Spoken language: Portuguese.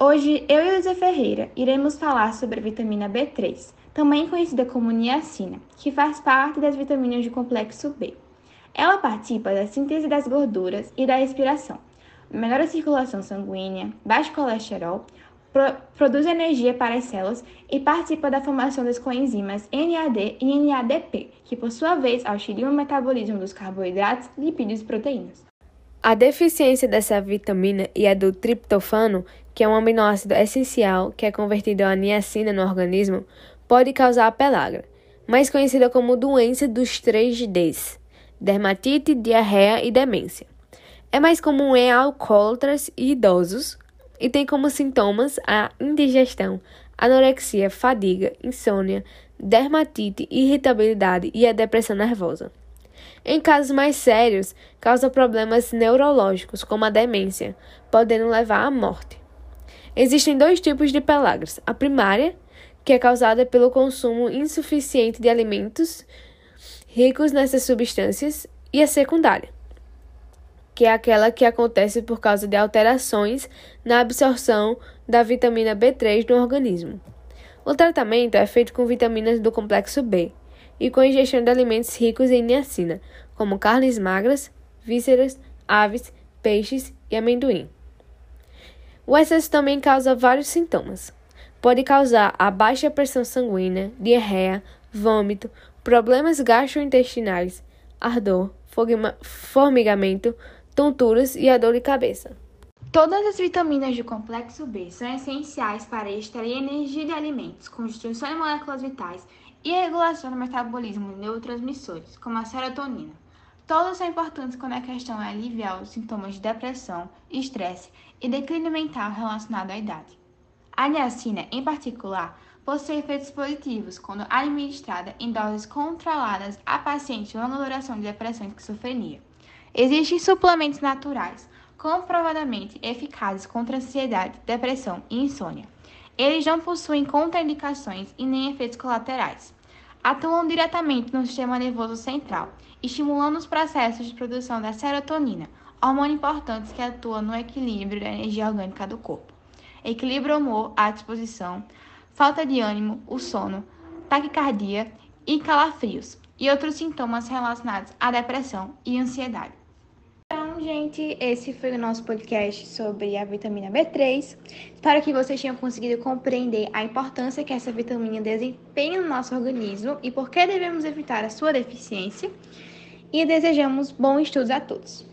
Hoje, eu e Elisa Ferreira iremos falar sobre a vitamina B3, também conhecida como niacina, que faz parte das vitaminas do complexo B. Ela participa da síntese das gorduras e da respiração, melhora a circulação sanguínea, baixa colesterol, pro produz energia para as células e participa da formação das coenzimas NAD e NADP, que por sua vez auxiliam no metabolismo dos carboidratos, lipídios e proteínas. A deficiência dessa vitamina e a do triptofano, que é um aminoácido essencial que é convertido a niacina no organismo, pode causar a pelagra, mais conhecida como doença dos 3Ds, dermatite, diarreia e demência. É mais comum em alcoólatras e idosos e tem como sintomas a indigestão, anorexia, fadiga, insônia, dermatite, irritabilidade e a depressão nervosa. Em casos mais sérios, causa problemas neurológicos, como a demência, podendo levar à morte. Existem dois tipos de pelagras: a primária, que é causada pelo consumo insuficiente de alimentos ricos nessas substâncias, e a secundária, que é aquela que acontece por causa de alterações na absorção da vitamina B3 no organismo. O tratamento é feito com vitaminas do complexo B, e com ingestão de alimentos ricos em niacina, como carnes magras, vísceras, aves, peixes e amendoim. O excesso também causa vários sintomas. Pode causar a baixa pressão sanguínea, diarreia, vômito, problemas gastrointestinais, ardor, formigamento, tonturas e a dor de cabeça. Todas as vitaminas do complexo B são essenciais para extrair energia de alimentos, constituição de moléculas vitais e regulação do metabolismo de neurotransmissores, como a serotonina. Todos são importantes quando a questão é aliviar os sintomas de depressão, estresse e declínio mental relacionado à idade. A niacina, em particular, possui efeitos positivos quando administrada em doses controladas a pacientes de longa duração de depressão e esquizofrenia. Existem suplementos naturais comprovadamente eficazes contra ansiedade, depressão e insônia. Eles não possuem contraindicações e nem efeitos colaterais. Atuam diretamente no sistema nervoso central, estimulando os processos de produção da serotonina, hormônio importante que atua no equilíbrio da energia orgânica do corpo. Equilíbrio humor à disposição, falta de ânimo, o sono, taquicardia e calafrios, e outros sintomas relacionados à depressão e ansiedade. Então, gente, esse foi o nosso podcast sobre a vitamina B3. Espero que vocês tenham conseguido compreender a importância que essa vitamina desempenha no nosso organismo e por que devemos evitar a sua deficiência. E desejamos bons estudos a todos.